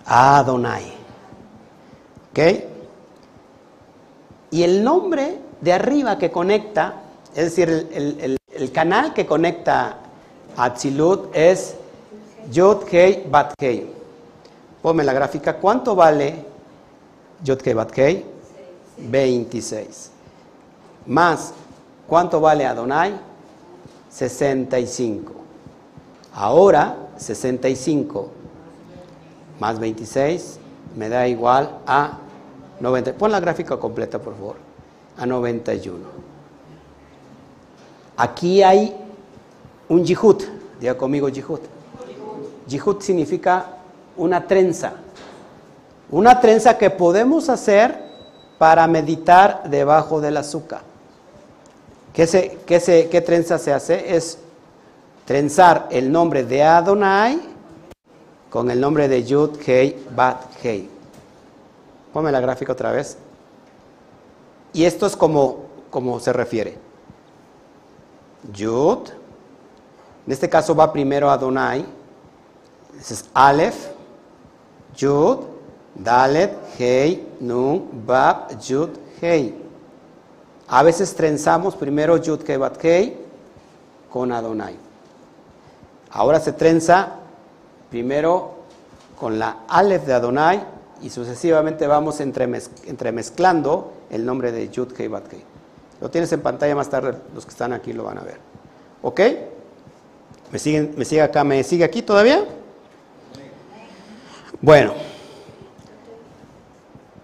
Adonai. ¿Ok? Y el nombre de arriba que conecta, es decir, el, canal que conecta a Atzilut es Yod Hei Bat Hei. Ponme la gráfica. ¿Cuánto vale Yod Hei Bat Hei? 26. Más, ¿cuánto vale Adonai? 65. Ahora, 65 más 26 me da igual a 90. Pon la gráfica completa, por favor. A 91. Aquí hay un yihut. Diga conmigo yihut. Yihut significa una trenza. Una trenza que podemos hacer para meditar debajo del azúcar. ¿Qué, se, qué, se, ¿Qué trenza se hace? Es trenzar el nombre de Adonai con el nombre de Yud Hei Bat Hei. Ponme la gráfica otra vez. Y esto es como, como se refiere. Yud, en este caso va primero Adonai, ese es Aleph, Yud, Dalet, Hei, Nun, Bab, Yud, Hei. A veces trenzamos primero Yud, Hei con Adonai. Ahora se trenza primero con la Aleph de Adonai y sucesivamente vamos entremezclando el nombre de Yud, Hei. Lo tienes en pantalla más tarde, los que están aquí lo van a ver. ¿Ok? ¿Me, siguen, ¿Me sigue acá? ¿Me sigue aquí todavía? Bueno.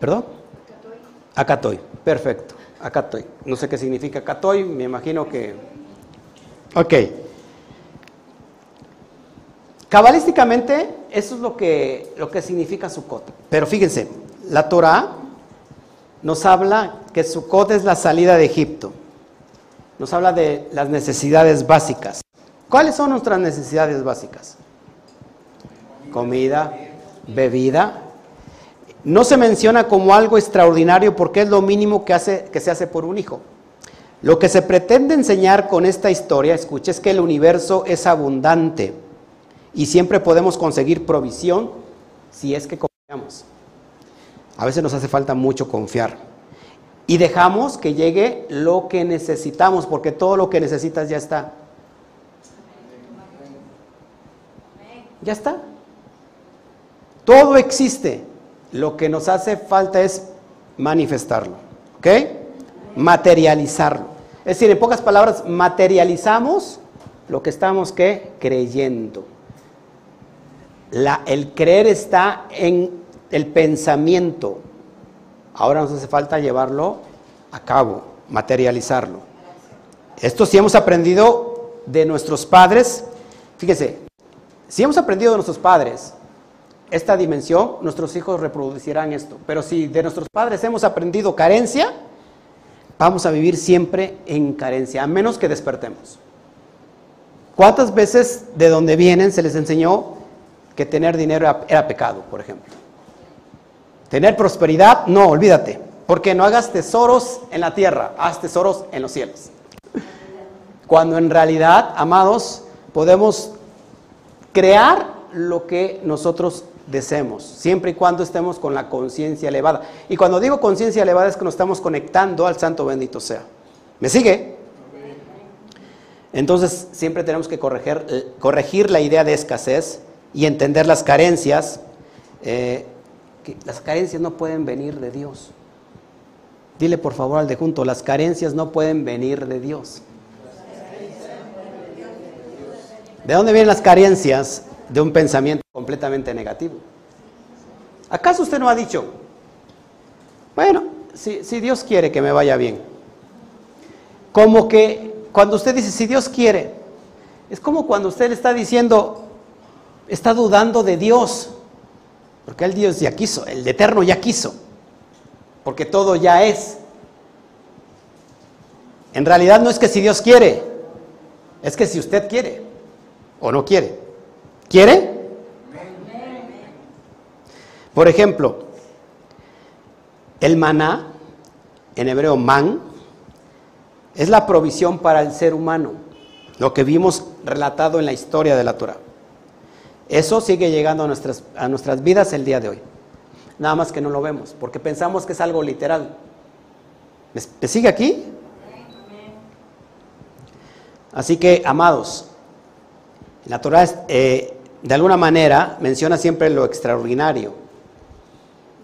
¿Perdón? Acá estoy. Perfecto. Acá. No sé qué significa acá. Me imagino que... Ok. Cabalísticamente, eso es lo que, lo que significa Sukkot. Pero fíjense, la Torah nos habla que Sukkot es la salida de Egipto. Nos habla de las necesidades básicas. ¿Cuáles son nuestras necesidades básicas? Comida, bebida. No se menciona como algo extraordinario porque es lo mínimo que, hace, que se hace por un hijo. Lo que se pretende enseñar con esta historia, escuche, es que el universo es abundante y siempre podemos conseguir provisión si es que confiamos. A veces nos hace falta mucho confiar. Y dejamos que llegue lo que necesitamos, porque todo lo que necesitas ya está. Ya está. Todo existe. Lo que nos hace falta es manifestarlo. ¿Ok? Materializarlo. Es decir, en pocas palabras, materializamos lo que estamos ¿qué? creyendo el creer está en el pensamiento. Ahora nos hace falta llevarlo a cabo, materializarlo. Esto sí hemos aprendido de nuestros padres. Fíjese, si hemos aprendido de nuestros padres esta dimensión, nuestros hijos reproducirán esto. Pero si de nuestros padres hemos aprendido carencia, vamos a vivir siempre en carencia, a menos que despertemos. ¿Cuántas veces de donde vienen se les enseñó que tener dinero era, pecado, por ejemplo. Tener prosperidad, no, olvídate, porque no hagas tesoros en la tierra, haz tesoros en los cielos. Cuando en realidad, amados, podemos crear lo que nosotros deseemos, siempre y cuando estemos con la conciencia elevada. Y cuando digo conciencia elevada es que nos estamos conectando al Santo bendito sea. ¿Me sigue? Entonces siempre tenemos que corregir, eh, corregir la idea de escasez y entender las carencias, eh, las carencias no pueden venir de Dios. Dile por favor al de junto, las carencias no pueden venir de Dios. ¿De dónde vienen las carencias? De un pensamiento completamente negativo. ¿Acaso usted no ha dicho, bueno, si, Dios quiere que me vaya bien? Como que cuando usted dice, si Dios quiere, es como cuando usted le está diciendo, está dudando de Dios, porque el Dios ya quiso, el eterno ya quiso, porque todo ya es. En realidad no es que si Dios quiere, es que si usted quiere o no quiere. ¿Quiere? Por ejemplo, el maná, en hebreo man, Es la provisión para el ser humano, lo que vimos relatado en la historia de la Torah. Eso sigue llegando a nuestras, a nuestras vidas el día de hoy. Nada más que no lo vemos, porque pensamos que es algo literal. ¿Me, sigue aquí? Así que, amados, la Torah eh, de alguna manera menciona siempre lo extraordinario.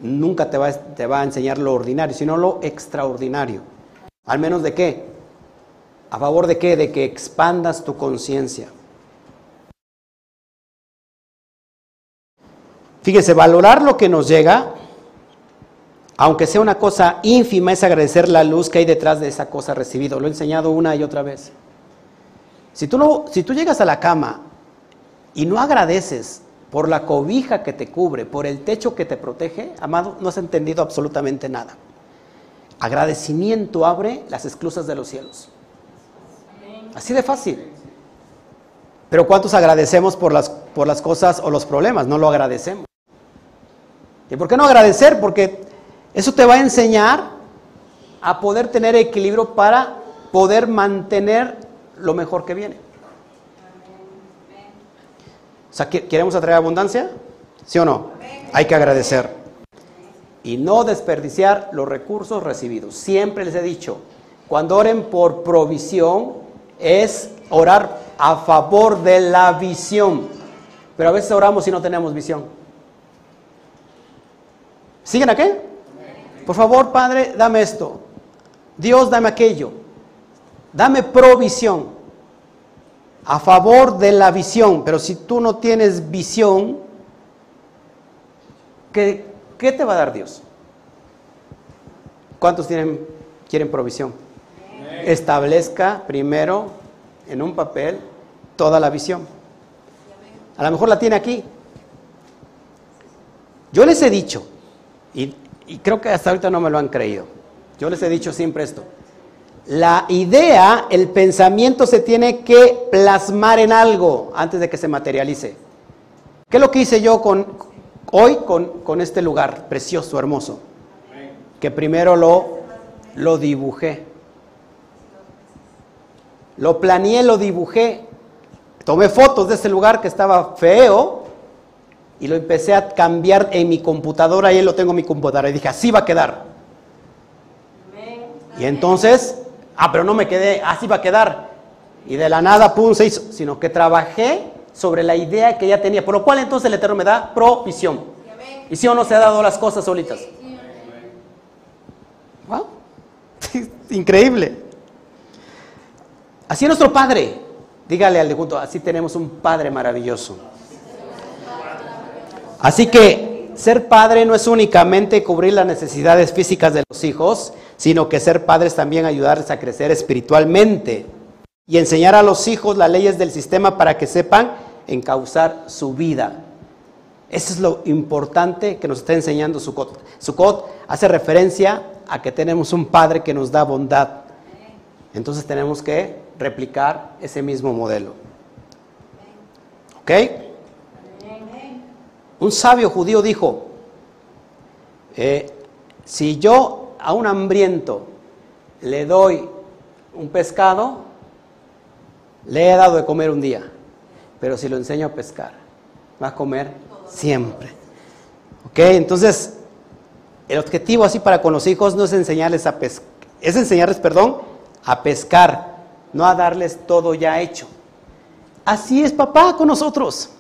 Nunca te va, te va a enseñar lo ordinario, sino lo extraordinario. ¿Al menos de qué? ¿A favor de qué? De que expandas tu conciencia. Fíjese, valorar lo que nos llega, aunque sea una cosa ínfima, es agradecer la luz que hay detrás de esa cosa recibida. Lo he enseñado una y otra vez. Si tú, no, si tú llegas a la cama y no agradeces por la cobija que te cubre, por el techo que te protege, amado, no has entendido absolutamente nada. Agradecimiento abre las esclusas de los cielos. Así de fácil. Pero ¿cuántos agradecemos por las, por las cosas o los problemas? No lo agradecemos. ¿Y por qué no agradecer? Porque eso te va a enseñar a poder tener equilibrio para poder mantener lo mejor que viene. O sea, ¿queremos atraer abundancia? ¿Sí o no? Hay que agradecer. Y no desperdiciar los recursos recibidos. Siempre les he dicho, cuando oren por provisión, es orar a favor de la visión. Pero a veces oramos y no tenemos visión. ¿Siguen aquí? Por favor, Padre, dame esto. Dios, dame aquello. Dame provisión a favor de la visión. Pero si tú no tienes visión, ¿qué, qué te va a dar Dios? ¿Cuántos tienen, quieren provisión? Establezca primero en un papel toda la visión. A lo mejor la tiene aquí. Yo les he dicho, y, creo que hasta ahorita no me lo han creído. Yo les he dicho siempre esto. La idea, el pensamiento se tiene que plasmar en algo antes de que se materialice. ¿Qué es lo que hice yo con, hoy con, con este lugar precioso, hermoso? Que primero lo, lo dibujé. Lo planeé, lo dibujé. Tomé fotos de ese lugar que estaba feo y lo empecé a cambiar en mi computadora y ahí lo tengo en mi computadora y dije, así va a quedar. Y entonces, ah, pero no me quedé, así va a quedar. Y de la nada, pum, se hizo, sino que trabajé sobre la idea que ya tenía, por lo cual entonces el Eterno me da provisión. Y si o no se ha dado las cosas solitas. Wow. Increíble. Así es nuestro Padre. Dígale al de junto, así tenemos un Padre maravilloso. Así que ser padre no es únicamente cubrir las necesidades físicas de los hijos, sino que ser padre es también ayudarles a crecer espiritualmente y enseñar a los hijos las leyes del sistema para que sepan encauzar su vida. Eso es lo importante que nos está enseñando Sukkot. Sukkot hace referencia a que tenemos un Padre que nos da bondad. Entonces tenemos que replicar ese mismo modelo. ¿Ok? Un sabio judío dijo, eh, si yo a un hambriento le doy un pescado, le he dado de comer un día, pero si lo enseño a pescar, va a comer siempre. ¿Ok? Entonces, el objetivo así para con los hijos no es enseñarles a pescar, es enseñarles, perdón, a pescar, no a darles todo ya hecho. Así es papá con nosotros.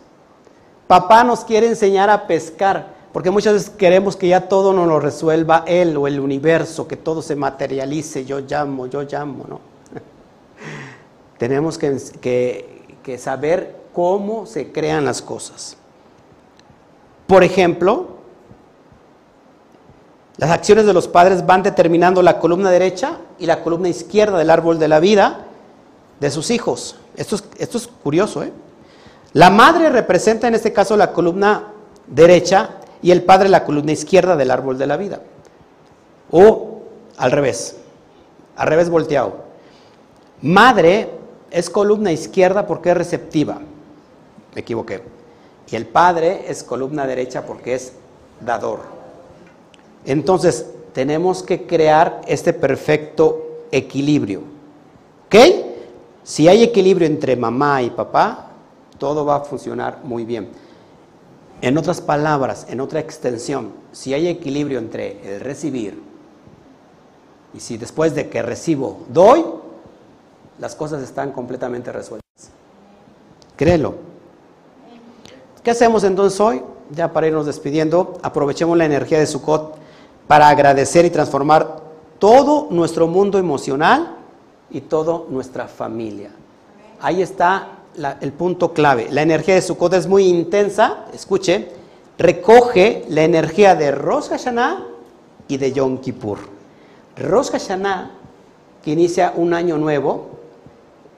Papá nos quiere enseñar a pescar, porque muchas veces queremos que ya todo nos lo resuelva Él o el universo, que todo se materialice, yo llamo, yo llamo, ¿no? Tenemos que, saber cómo se crean las cosas. Por ejemplo, las acciones de los padres van determinando la columna derecha y la columna izquierda del árbol de la vida de sus hijos. Esto es, esto es curioso, ¿eh? La madre representa en este caso la columna derecha y el padre la columna izquierda del árbol de la vida. O al revés, al revés volteado. Madre es columna izquierda porque es receptiva. Me equivoqué. Y el padre es columna derecha porque es dador. Entonces, tenemos que crear este perfecto equilibrio. ¿Ok? Si hay equilibrio entre mamá y papá, todo va a funcionar muy bien. En otras palabras, en otra extensión, si hay equilibrio entre el recibir y si después de que recibo doy, las cosas están completamente resueltas. Créelo. ¿Qué hacemos entonces hoy? Ya para irnos despidiendo, aprovechemos la energía de Sukkot para agradecer y transformar todo nuestro mundo emocional y toda nuestra familia. Ahí está el punto clave. La energía de Sukkot es muy intensa, escuche, recoge la energía de Rosh Hashanah y de Yom Kippur. Rosh Hashanah, que inicia un año nuevo,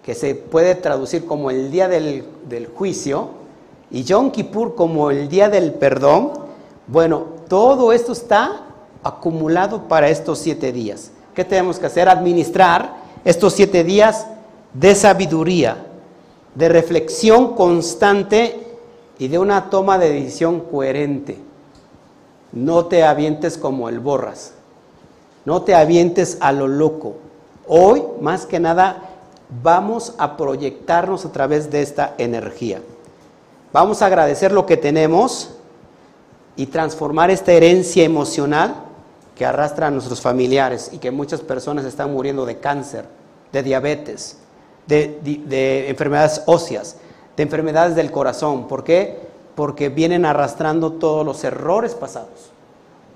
que se puede traducir como el día del, del juicio, y Yom Kippur como el día del perdón, bueno, todo esto está acumulado para estos siete días. ¿Qué tenemos que hacer? Administrar estos siete días de sabiduría, de reflexión constante y de una toma de decisión coherente. No te avientes como el borras, no te avientes a lo loco. Hoy, más que nada, vamos a proyectarnos a través de esta energía. Vamos a agradecer lo que tenemos y transformar esta herencia emocional que arrastra a nuestros familiares y que muchas personas están muriendo de cáncer, de diabetes, de, enfermedades óseas, de enfermedades del corazón. ¿Por qué? Porque vienen arrastrando todos los errores pasados.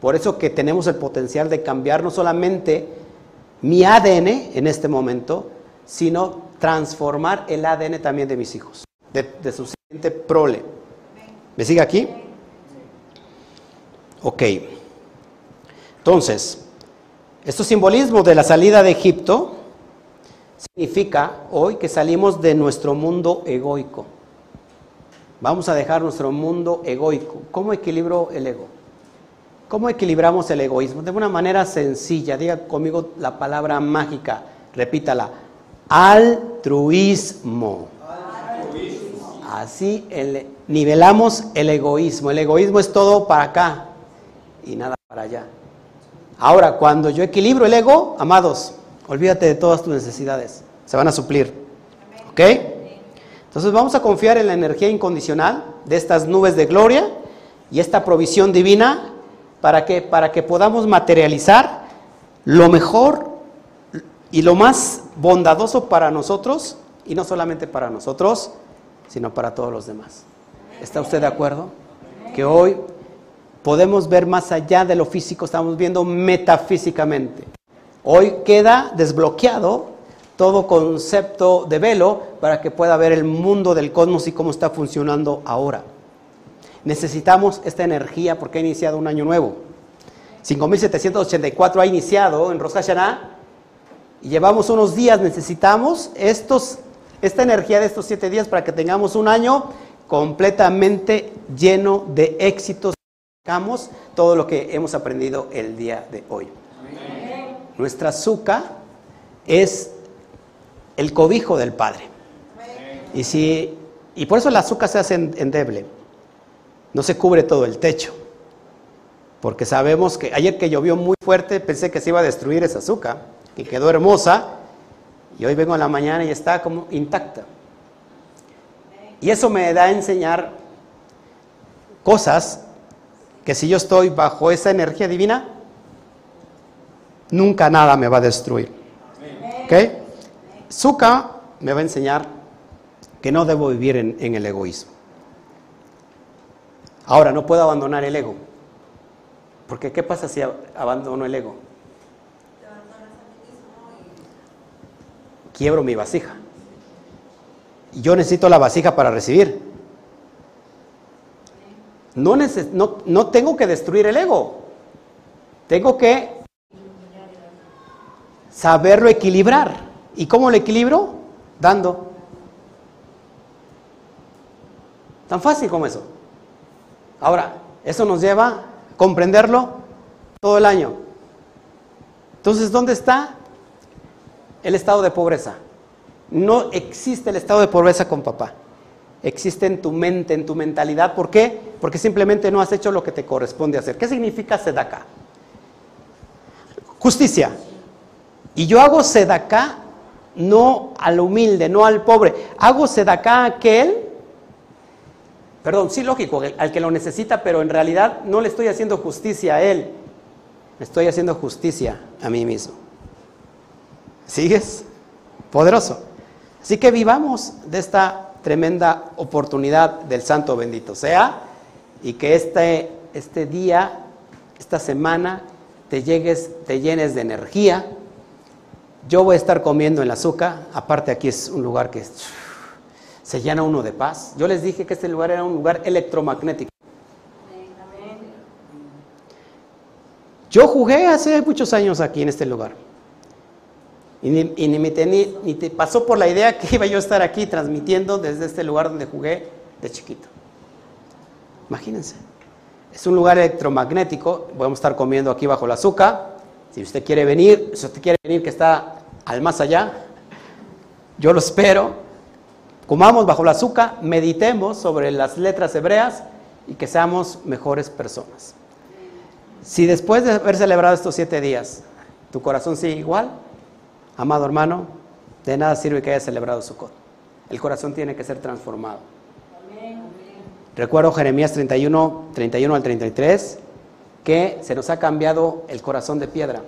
Por eso que tenemos el potencial de cambiar no solamente mi ADN en este momento, sino transformar el ADN también de mis hijos, de, su siguiente prole. ¿Me sigue aquí? Ok. Entonces, estos simbolismo de la salida de Egipto significa hoy que salimos de nuestro mundo egoico. Vamos a dejar nuestro mundo egoico. ¿Cómo equilibro el ego? ¿Cómo equilibramos el egoísmo? De una manera sencilla, diga conmigo la palabra mágica, repítala, altruismo. Así nivelamos el egoísmo. El egoísmo es todo para acá y nada para allá. Ahora, cuando yo equilibro el ego, amados, olvídate de todas tus necesidades, se van a suplir. ¿Ok? Entonces vamos a confiar en la energía incondicional de estas nubes de gloria y esta provisión divina para que, para que podamos materializar lo mejor y lo más bondadoso para nosotros, y no solamente para nosotros, sino para todos los demás. ¿Está usted de acuerdo? Que hoy podemos ver más allá de lo físico, estamos viendo metafísicamente. Hoy queda desbloqueado todo concepto de velo para que pueda ver el mundo del cosmos y cómo está funcionando ahora. Necesitamos esta energía porque ha iniciado un año nuevo. 5784 ha iniciado en Rosh y llevamos unos días, necesitamos estos, esta energía de estos siete días para que tengamos un año completamente lleno de éxitos. Todo lo que hemos aprendido el día de hoy. Nuestra azúcar es el cobijo del Padre. Y, y por eso la azúcar se hace endeble. No se cubre todo el techo. Porque sabemos que ayer que llovió muy fuerte pensé que se iba a destruir esa azúcar que quedó hermosa, y hoy vengo a la mañana y está como intacta. Y eso me da a enseñar cosas que si yo estoy bajo esa energía divina, nunca nada me va a destruir. ¿Ok? Zuka me va a enseñar que no debo vivir en, el egoísmo. Ahora, no puedo abandonar el ego. Porque ¿qué pasa si abandono el ego? quiebro mi vasija. Yo necesito la vasija para recibir. No, no, tengo que destruir el ego. Tengo que saberlo equilibrar. ¿Y cómo lo equilibro? Dando. Tan fácil como eso. Ahora, eso nos lleva a comprenderlo todo el año. Entonces, ¿dónde está el estado de pobreza. No existe el estado de pobreza con papá. Existe en tu mente, en tu mentalidad. ¿Por qué? Porque simplemente no has hecho lo que te corresponde hacer. ¿Qué significa sedacá? Justicia. Y yo hago sedacá no al humilde, no al pobre. Hago sedacá a aquel, perdón, sí, lógico, al que lo necesita, pero en realidad no le estoy haciendo justicia a él, me estoy haciendo justicia a mí mismo. ¿Sigues? Poderoso. Así que vivamos de esta tremenda oportunidad del Santo bendito sea y que este, este día, esta semana, te, llegues, te llenes de energía. Yo voy a estar comiendo en la azúcar, aparte aquí es un lugar que se llena uno de paz. Yo les dije que este lugar era un lugar electromagnético. Yo jugué hace muchos años aquí en este lugar. Y, ni, me ni te pasó por la idea que iba yo a estar aquí transmitiendo desde este lugar donde jugué de chiquito. Imagínense. Es un lugar electromagnético. Vamos a estar comiendo aquí bajo la azúcar. Si usted quiere venir, si usted quiere venir que está al más allá, yo lo espero. Comamos bajo la azúcar, meditemos sobre las letras hebreas y que seamos mejores personas. Si después de haber celebrado estos siete días, tu corazón sigue igual, amado hermano, de nada sirve que hayas celebrado Sukkot. El corazón tiene que ser transformado. Recuerdo Jeremías 31, 31 al 33, que se nos ha cambiado el corazón de piedra.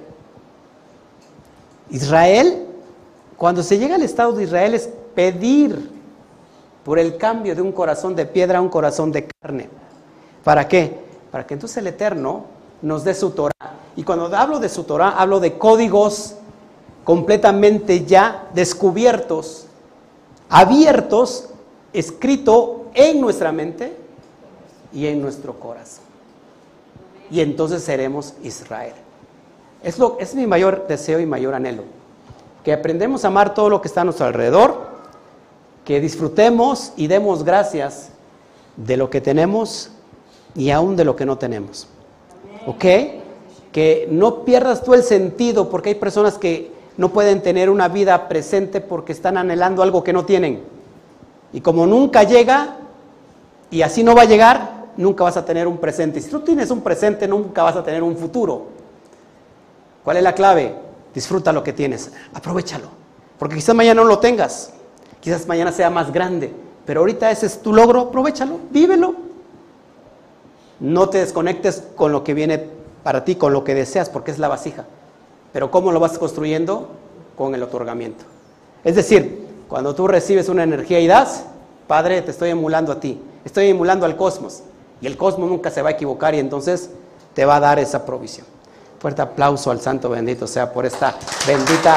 Israel, cuando se llega al Estado de Israel es pedir por el cambio de un corazón de piedra a un corazón de carne. ¿Para qué? Para que entonces el Eterno nos dé su Torah. Y cuando hablo de su Torah, hablo de códigos completamente ya descubiertos, abiertos, escrito en nuestra mente y en nuestro corazón. Y entonces seremos Israel. Es, mi mayor deseo y mayor anhelo. Que aprendemos a amar todo lo que está a nuestro alrededor, que disfrutemos y demos gracias de lo que tenemos y aún de lo que no tenemos. ¿Ok? Que no pierdas tú el sentido porque hay personas que no pueden tener una vida presente porque están anhelando algo que no tienen. Y como nunca llega, y así no va a llegar, nunca vas a tener un presente. Si tú tienes un presente, nunca vas a tener un futuro. ¿Cuál es la clave? Disfruta lo que tienes, aprovechalo. Porque quizás mañana no lo tengas, quizás mañana sea más grande, pero ahorita ese es tu logro, aprovechalo, vívelo. No te desconectes con lo que viene para ti, con lo que deseas, porque es la vasija. Pero ¿cómo lo vas construyendo? Con el otorgamiento. Es decir, cuando tú recibes una energía y das, Padre, te estoy emulando a ti, estoy emulando al cosmos. Y el cosmos nunca se va a equivocar y entonces te va a dar esa provisión. Fuerte aplauso al Santo bendito sea por esta bendita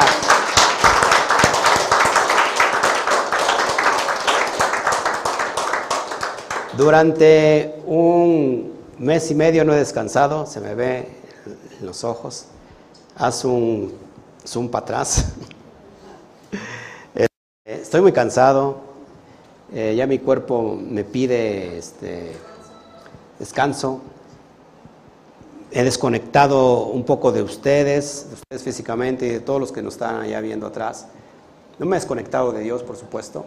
Durante un mes y medio no he descansado, se me ve en los ojos. Haz un zoom para atrás. Eh, estoy muy cansado, eh, ya mi cuerpo me pide este, descanso. He desconectado un poco de ustedes, de ustedes físicamente y de todos los que nos están allá viendo atrás. No me he desconectado de Dios, por supuesto,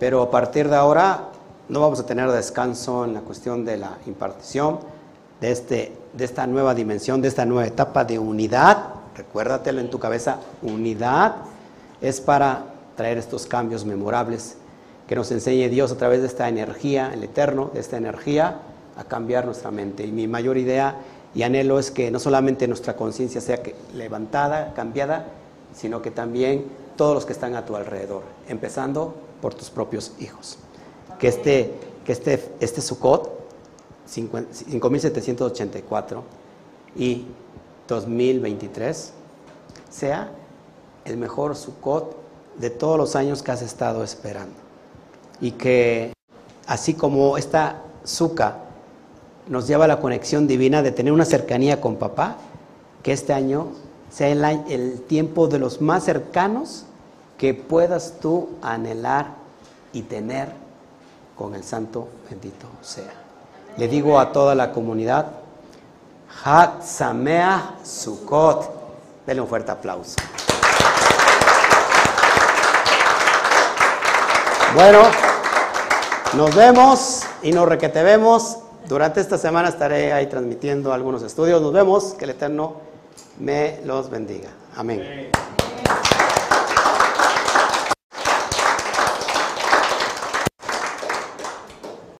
pero a partir de ahora no vamos a tener descanso en la cuestión de la impartición de, este, de esta nueva dimensión, de esta nueva etapa de unidad. Recuérdatelo en tu cabeza, unidad es para traer estos cambios memorables que nos enseñe Dios a través de esta energía, el eterno, de esta energía, a cambiar nuestra mente. Y mi mayor idea y anhelo es que no solamente nuestra conciencia sea levantada, cambiada, sino que también todos los que están a tu alrededor, empezando por tus propios hijos que este, que este, este Sukkot, 5784 y 2023, sea el mejor Sukkot de todos los años que has estado esperando. Y que así como esta Sukkah nos lleva a la conexión divina de tener una cercanía con papá, que este año sea el, tiempo de los más cercanos que puedas tú anhelar y tener con el santo bendito sea. Le digo a toda la comunidad, Hat Sameach Sukkot. Denle un fuerte aplauso. Bueno, nos vemos y nos requete vemos. Durante esta semana estaré ahí transmitiendo algunos estudios. Nos vemos. Que el Eterno me los bendiga. Amén.